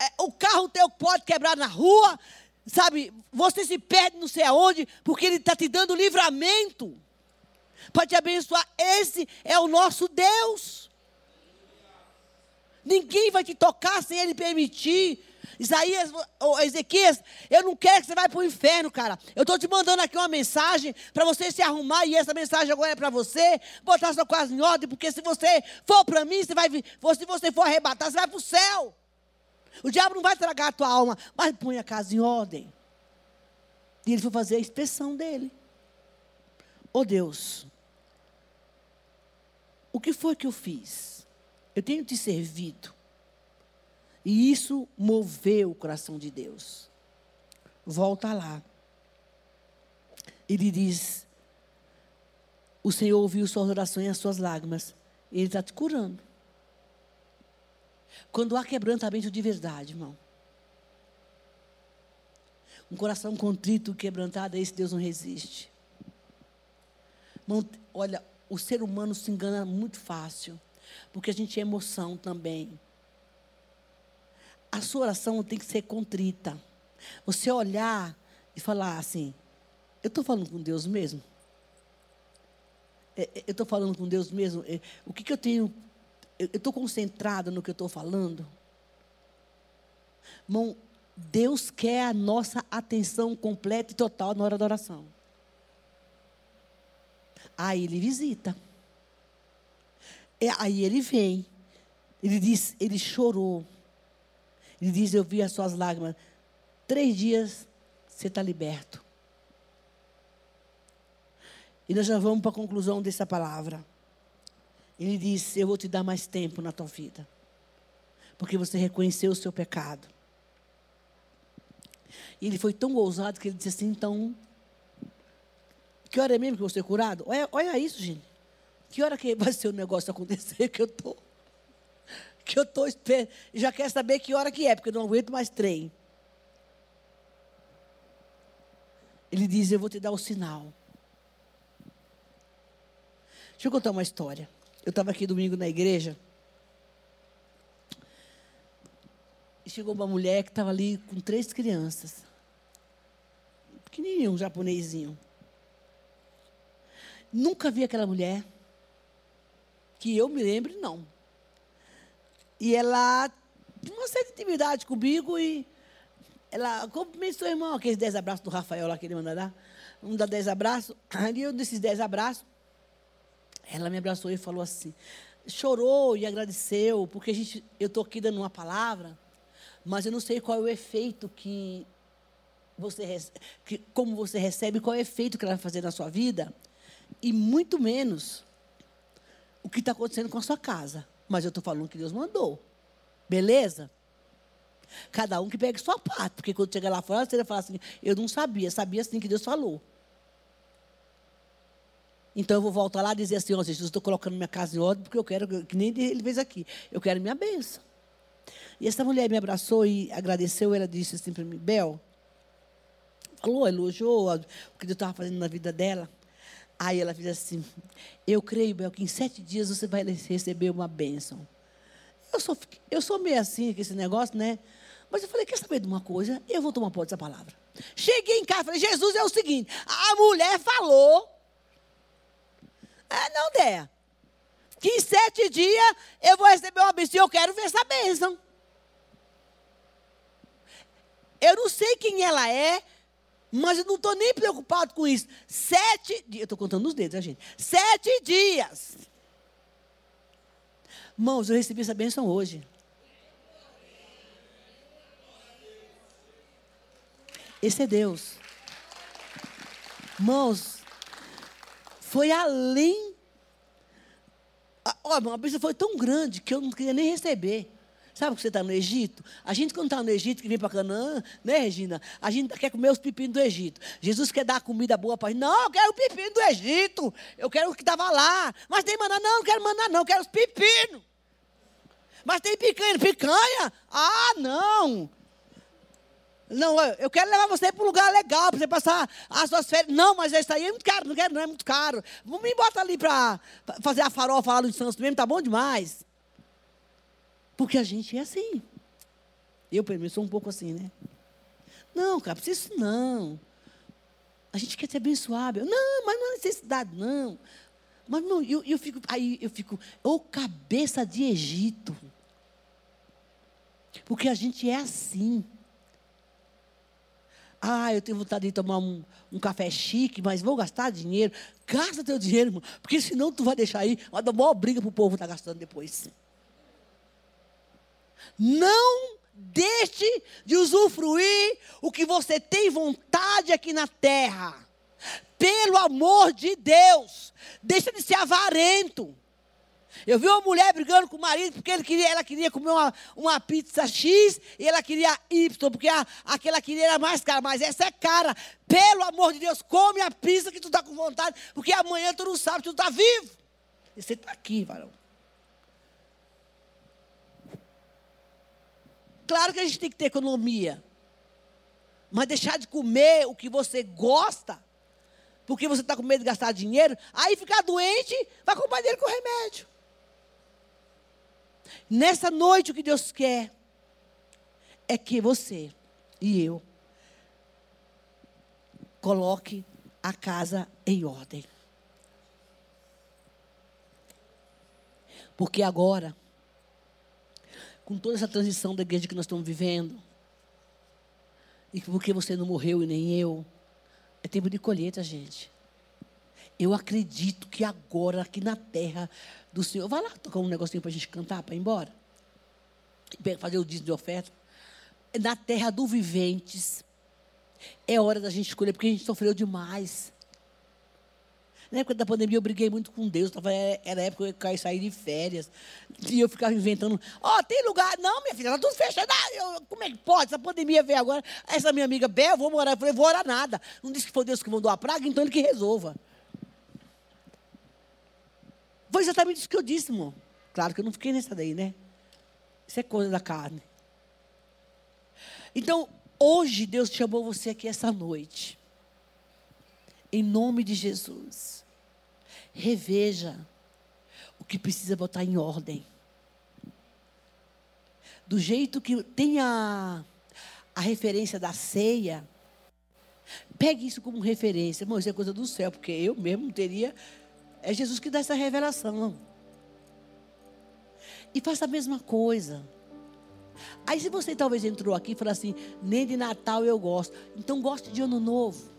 é, o carro teu pode quebrar na rua, sabe? Você se perde não sei aonde, porque Ele está te dando livramento para te abençoar. Esse é o nosso Deus. Ninguém vai te tocar sem Ele permitir. Isaías, ou Ezequias, eu não quero que você vá para o inferno, cara. Eu estou te mandando aqui uma mensagem para você se arrumar, e essa mensagem agora é para você, botar sua casa em ordem, porque se você for para mim, você vai, se você for arrebatar, você vai para o céu. O diabo não vai tragar a tua alma, mas põe a casa em ordem. E ele foi fazer a inspeção dele. Oh Deus, o que foi que eu fiz? Eu tenho te servido. E isso moveu o coração de Deus. Volta lá. Ele diz: O Senhor ouviu suas orações e as suas lágrimas. Ele está te curando. Quando há quebrantamento de verdade, irmão. Um coração contrito, quebrantado, a esse Deus não resiste. Irmão, olha, o ser humano se engana muito fácil. Porque a gente é emoção também a sua oração tem que ser contrita. Você olhar e falar assim: eu estou falando com Deus mesmo? É, é, eu estou falando com Deus mesmo? É, o que, que eu tenho? Eu estou concentrada no que eu estou falando? Irmão, Deus quer a nossa atenção completa e total na hora da oração. Aí ele visita. Aí ele vem. Ele diz, ele chorou. Ele diz: Eu vi as suas lágrimas. Três dias você está liberto. E nós já vamos para a conclusão dessa palavra. Ele diz: Eu vou te dar mais tempo na tua vida. Porque você reconheceu o seu pecado. E ele foi tão ousado que ele disse assim: Então, que hora é mesmo que eu vou ser curado? Olha, olha isso, gente. Que hora que vai ser o negócio acontecer que eu estou? Que eu estou esperando. Já quer saber que hora que é, porque eu não aguento mais trem. Ele diz: Eu vou te dar o sinal. Deixa eu contar uma história. Eu estava aqui domingo na igreja. E chegou uma mulher que estava ali com três crianças. Pequenininho, um japonesinho. Nunca vi aquela mulher. Que eu me lembre, não. E ela tinha uma certa intimidade comigo e ela cumprimentou o irmão, aqueles dez abraços do Rafael lá que ele manda dar. Um dá dez abraços. Ali, um desses dez abraços, ela me abraçou e falou assim, chorou e agradeceu, porque a gente, eu estou aqui dando uma palavra, mas eu não sei qual é o efeito que você que, como você recebe, qual é o efeito que ela vai fazer na sua vida, e muito menos o que está acontecendo com a sua casa. Mas eu estou falando que Deus mandou. Beleza? Cada um que pegue sua parte. Porque quando chegar lá fora, você vai falar assim: eu não sabia, sabia assim que Deus falou. Então eu vou voltar lá e dizer assim: ó, oh, Jesus, estou colocando minha casa em ordem porque eu quero, que nem ele fez aqui, eu quero minha bênção. E essa mulher me abraçou e agradeceu. Ela disse assim para mim: Bel, falou, elogiou o que Deus estava fazendo na vida dela. Aí ela fez assim: Eu creio, Bel, que em sete dias você vai receber uma bênção. Eu sou, eu sou meio assim com esse negócio, né? Mas eu falei: Quer saber de uma coisa? Eu vou tomar posse dessa palavra. Cheguei em casa falei: Jesus é o seguinte: a mulher falou. É, não, Déia. Que em sete dias eu vou receber uma bênção. E eu quero ver essa bênção. Eu não sei quem ela é, mas eu não estou nem preocupado com isso. Sete dias. Eu estou contando os dedos, a gente? Sete dias. Irmãos, eu recebi essa bênção hoje. Esse é Deus. Irmãos, foi além. Olha, a bênção foi tão grande que eu não queria nem receber. Sabe que você está no Egito? A gente, quando está no Egito, que vem para Canaã, né, Regina? A gente quer comer os pepinos do Egito. Jesus quer dar comida boa para a gente. Não, eu quero o pepino do Egito. Eu quero o que estava lá. Mas tem maná? Não, não quero maná, não. Eu quero os pepinos. Mas tem picanha. Picanha? Ah, não. Não, eu quero levar você para um lugar legal, para você passar as suas férias. Não, mas isso aí é muito caro, não quero, não é muito caro. Me botar ali para fazer a farofa lá no Santos mesmo, tá bom demais. Porque a gente é assim. Eu, pelo menos, sou um pouco assim, né? Não, cara, precisa isso não. A gente quer te abençoar. Não, mas não é necessidade, não. Mas não, eu, eu fico, aí eu fico, ô oh, cabeça de Egito. Porque a gente é assim. Ah, eu tenho vontade de tomar um, um café chique, mas vou gastar dinheiro. Gasta teu dinheiro, irmão, porque senão tu vai deixar aí, vai dar maior briga para o povo estar tá gastando depois. Não deixe de usufruir o que você tem vontade aqui na terra. Pelo amor de Deus, deixa de ser avarento. Eu vi uma mulher brigando com o marido porque ele queria, ela queria comer uma, uma pizza X e ela queria Y, porque a, a que ela queria era mais cara, mas essa é cara. Pelo amor de Deus, come a pizza que tu está com vontade, porque amanhã tu não sabe, tu está vivo. E você está aqui, varão. Claro que a gente tem que ter economia. Mas deixar de comer o que você gosta, porque você está com medo de gastar dinheiro, aí ficar doente, vai comprar dele com remédio. Nessa noite, o que Deus quer é que você e eu coloque a casa em ordem. Porque agora, com toda essa transição da igreja que nós estamos vivendo, e porque você não morreu e nem eu, é tempo de colheita, gente. Eu acredito que agora, aqui na terra do Senhor, vai lá tocar um negocinho para a gente cantar, para ir embora. Fazer o dízimo de oferta. Na terra do viventes, é hora da gente escolher, porque a gente sofreu demais. Na época da pandemia, eu briguei muito com Deus. Tava, era a época que eu ia sair de férias. E eu ficava inventando: Ó, oh, tem lugar. Não, minha filha, está tudo fechado. Ah, eu, como é que pode? Essa pandemia veio agora. Essa minha amiga, Bé, eu vou morar. Eu falei: vou orar nada. Não disse que foi Deus que mandou a praga, então ele que resolva. Foi exatamente isso que eu disse, irmão. Claro que eu não fiquei nessa daí, né? Isso é coisa da carne. Então, hoje Deus chamou você aqui essa noite. Em nome de Jesus reveja o que precisa botar em ordem. Do jeito que tem a, a referência da ceia, pegue isso como referência. Irmão, isso é coisa do céu, porque eu mesmo teria. É Jesus que dá essa revelação. E faça a mesma coisa. Aí, se você talvez entrou aqui e falou assim: nem de Natal eu gosto. Então, goste de Ano Novo.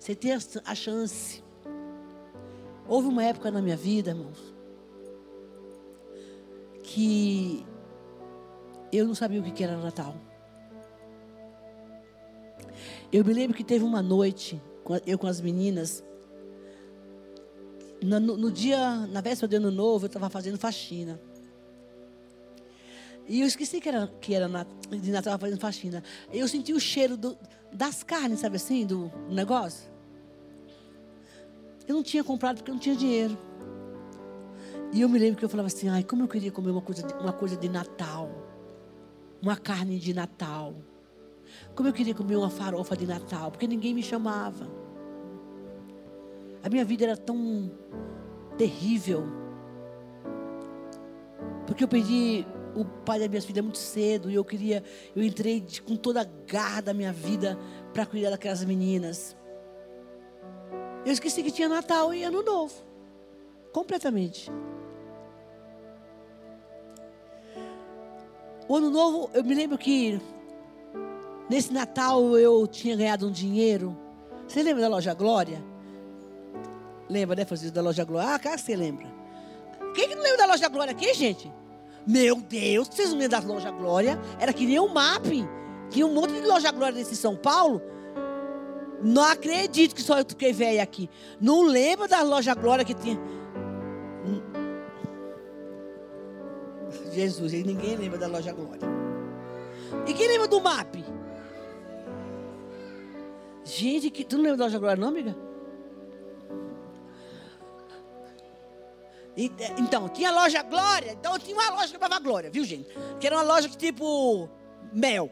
Você tem a chance Houve uma época na minha vida, irmãos, que eu não sabia o que era Natal. Eu me lembro que teve uma noite, eu com as meninas, no, no dia, na véspera do ano novo, eu estava fazendo faxina. E eu esqueci que era, que era de Natal, fazendo faxina. Eu senti o cheiro do, das carnes, sabe assim, do negócio. Eu não tinha comprado porque eu não tinha dinheiro. E eu me lembro que eu falava assim, ai, como eu queria comer uma coisa de, uma coisa de Natal. Uma carne de Natal. Como eu queria comer uma farofa de Natal, porque ninguém me chamava. A minha vida era tão terrível. Porque eu perdi o pai das minhas filhas muito cedo e eu queria, eu entrei com toda a garra da minha vida para cuidar daquelas meninas. Eu esqueci que tinha Natal e Ano Novo. Completamente. O Ano Novo, eu me lembro que nesse Natal eu tinha ganhado um dinheiro. Você lembra da loja Glória? Lembra, né, Francisco, da loja Glória? Ah, cara, você lembra. Quem que não lembra da loja Glória aqui, gente? Meu Deus, vocês não lembram da loja Glória? Era que nem um MAP. Tinha um monte de loja Glória nesse São Paulo. Não acredito que só eu fiquei velha aqui. Não lembro da loja Glória que tinha. Jesus, ninguém lembra da loja Glória. E quem lembra do MAP? Gente, que, tu não lembra da loja Glória, não, amiga? Então, tinha loja Glória. Então, tinha uma loja que chamava Glória, viu, gente? Que era uma loja que tipo mel.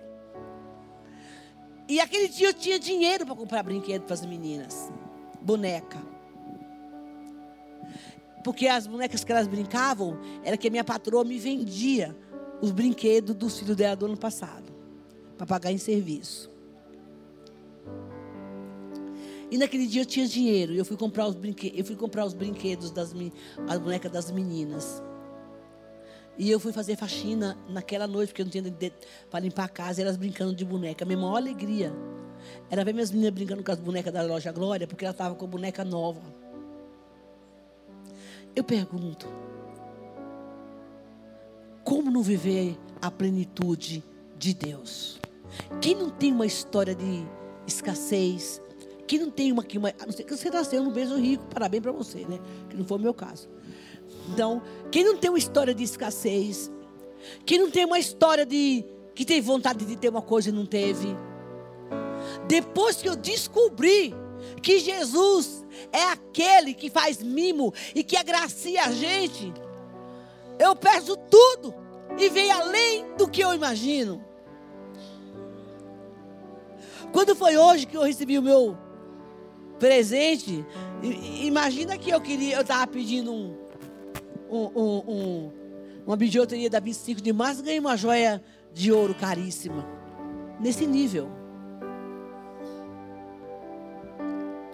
E aquele dia eu tinha dinheiro para comprar brinquedo para as meninas. Boneca. Porque as bonecas que elas brincavam era que a minha patroa me vendia os brinquedos dos filhos dela do ano passado. Para pagar em serviço. E naquele dia eu tinha dinheiro. E eu fui comprar os brinquedos, eu fui comprar os brinquedos das as bonecas das meninas. E eu fui fazer faxina naquela noite, porque eu não tinha para limpar a casa, elas brincando de boneca. A minha maior alegria era ver minhas meninas brincando com as bonecas da loja Glória, porque ela estava com a boneca nova. Eu pergunto: como não viver a plenitude de Deus? Quem não tem uma história de escassez? Quem não tem uma, uma a não ser que você nasceu num beijo rico, parabéns para você, né? Que não foi o meu caso. Então, quem não tem uma história de escassez, quem não tem uma história de que tem vontade de ter uma coisa e não teve, depois que eu descobri que Jesus é aquele que faz mimo e que agracia a gente, eu peço tudo e vem além do que eu imagino. Quando foi hoje que eu recebi o meu presente, imagina que eu queria, eu estava pedindo um, um, um, um, uma bijuteria da 25 de março, ganhei uma joia de ouro caríssima. Nesse nível.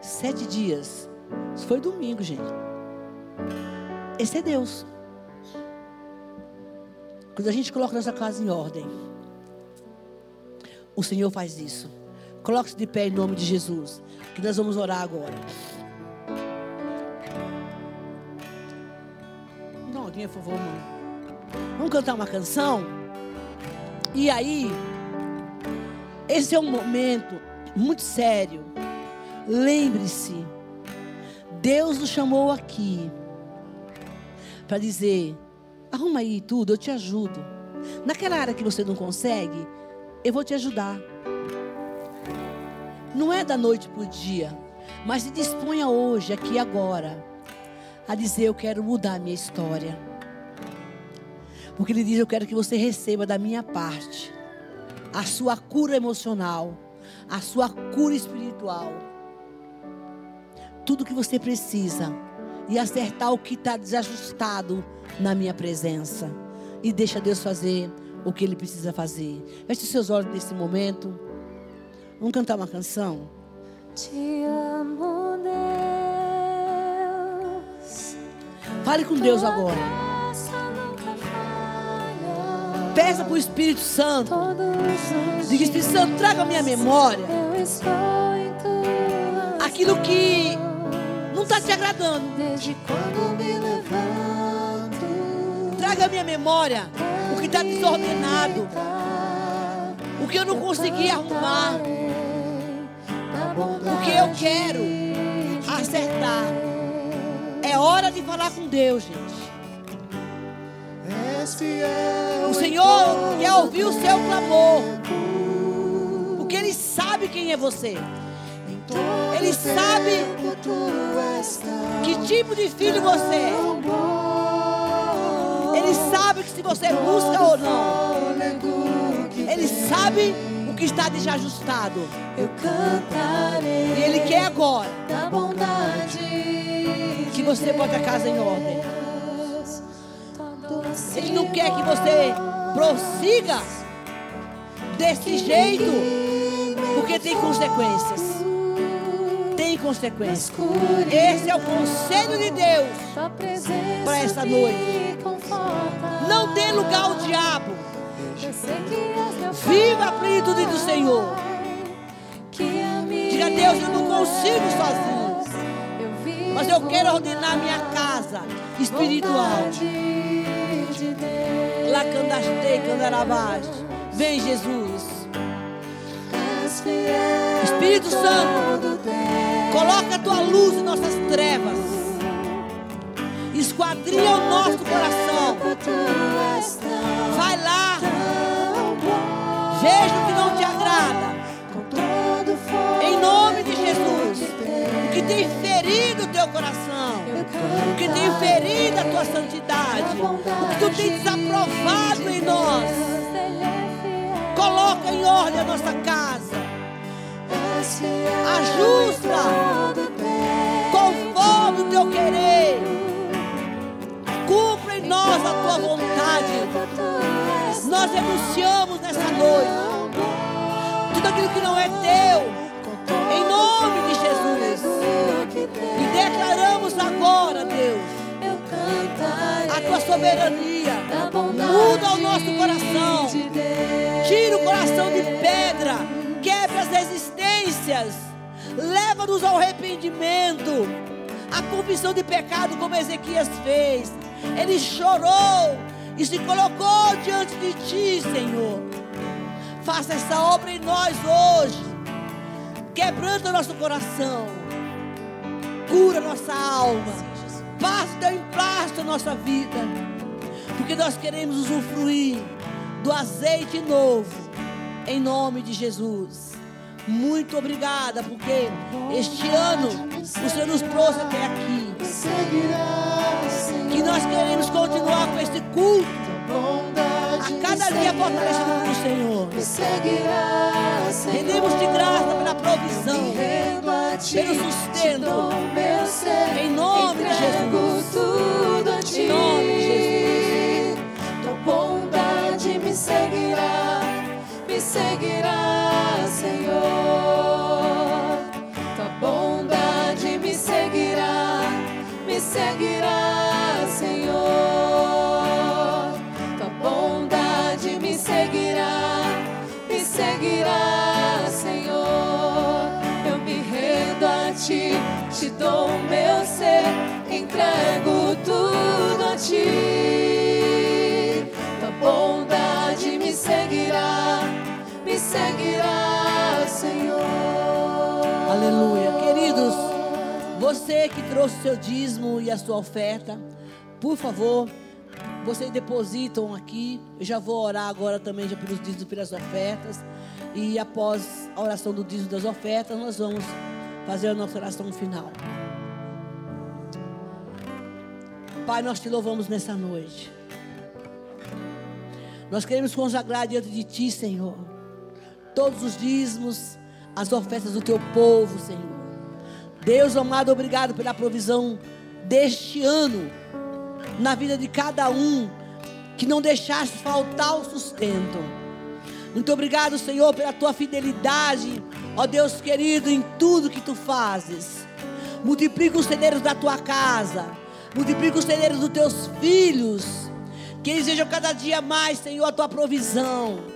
Sete dias. Isso foi domingo, gente. Esse é Deus. Quando a gente coloca nossa casa em ordem, o Senhor faz isso. Coloque-se de pé em nome de Jesus. Que nós vamos orar agora. Por favor, mãe. Vamos cantar uma canção. E aí, esse é um momento muito sério. Lembre-se, Deus nos chamou aqui para dizer: arruma aí tudo, eu te ajudo. Naquela área que você não consegue, eu vou te ajudar. Não é da noite para o dia, mas se disponha hoje, aqui agora, a dizer: Eu quero mudar a minha história. Porque Ele diz: Eu quero que você receba da minha parte a sua cura emocional, a sua cura espiritual tudo que você precisa e acertar o que está desajustado na minha presença. E deixa Deus fazer o que Ele precisa fazer. Feche os seus olhos nesse momento. Vamos cantar uma canção? Te amo, Deus. Fale com Deus agora. Peça para o Espírito Santo. Diga, Espírito Santo, traga a minha memória. Aquilo que não está te agradando. Traga à minha memória o que está desordenado, o que eu não consegui arrumar, o que eu quero acertar. É hora de falar com Deus, gente. O Senhor quer ouvir o seu clamor, porque Ele sabe quem é você. Ele sabe que tipo de filho você é. Ele sabe que se você busca ou não. Ele sabe o que está desajustado. eu cantarei E Ele quer agora da bondade você bote a casa em ordem. Ele não quer que você prossiga desse jeito, porque tem consequências. Tem consequências. Esse é o conselho de Deus. para essa noite. Não dê lugar ao diabo. Viva a plenitude do Senhor. Diga a Deus, eu não consigo sozinho. Mas eu quero ordenar minha casa espiritual. Lacandaste, candarabás. Vem, Jesus. Espírito Santo, coloca a tua luz em nossas trevas. Esquadrinha o nosso coração. Vai lá. Veja o que tem ferido o teu coração. O que tem ferido a tua santidade. O que tu tem desaprovado em nós. Coloca em ordem a nossa casa. Ajusta conforme o teu querer. Cumpra em nós a tua vontade. Nós renunciamos nessa soberania. Muda o nosso coração. Tira o coração de pedra. Quebra as resistências. Leva-nos ao arrependimento. A confissão de pecado, como Ezequias fez. Ele chorou e se colocou diante de ti, Senhor. Faça essa obra em nós hoje. Quebrando nosso coração. Cura nossa alma. Passa teu emplasto na nossa vida. Porque nós queremos usufruir do azeite novo. Em nome de Jesus. Muito obrigada, porque este ano o Senhor nos trouxe até aqui. Que nós queremos continuar com este culto. A cada dia fortalecendo no Senhor. Me seguirá, Senhor. Rendemos-te graça pela provisão. Pelo sustento. Em nome de Jesus. tudo a ti. Em nome de Tua bondade me seguirá, me seguirá, Senhor. Tua bondade me seguirá, me seguirá, entrego tudo a ti. Tua bondade me seguirá, me seguirá, Senhor. Aleluia. Queridos, você que trouxe seu dízimo e a sua oferta, por favor, vocês depositam aqui. Eu já vou orar agora também já pelos dízimos e pelas ofertas. E após a oração do dízimo das ofertas, nós vamos fazer a nossa oração final. Pai, nós te louvamos nessa noite. Nós queremos consagrar diante de Ti, Senhor, todos os dízimos, as ofertas do Teu povo, Senhor. Deus amado, obrigado pela provisão deste ano na vida de cada um, que não deixaste faltar o sustento. Muito obrigado, Senhor, pela tua fidelidade, ó Deus querido, em tudo que tu fazes. Multiplica os celeiros da tua casa, multiplica os celeiros dos teus filhos, que eles vejam cada dia mais, Senhor, a tua provisão.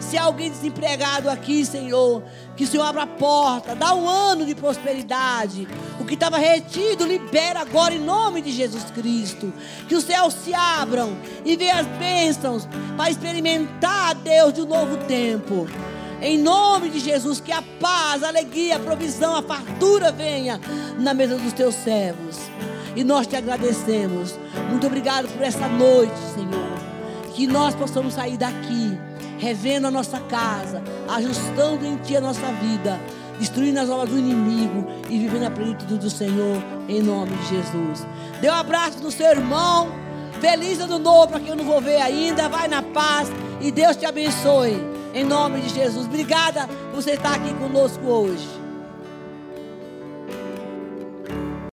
Se há alguém desempregado aqui, Senhor, que o Senhor abra a porta, dá um ano de prosperidade. O que estava retido, libera agora em nome de Jesus Cristo. Que os céus se abram e venham as bênçãos para experimentar, Deus, de um novo tempo. Em nome de Jesus, que a paz, a alegria, a provisão, a fartura venha na mesa dos teus servos. E nós te agradecemos. Muito obrigado por essa noite, Senhor. Que nós possamos sair daqui, revendo a nossa casa, ajustando em Ti a nossa vida, destruindo as obras do inimigo e vivendo a plenitude do Senhor, em nome de Jesus. Dê um abraço no seu irmão. Feliz ano novo para quem eu não vou ver ainda. Vai na paz e Deus te abençoe. Em nome de Jesus. Obrigada por você estar aqui conosco hoje.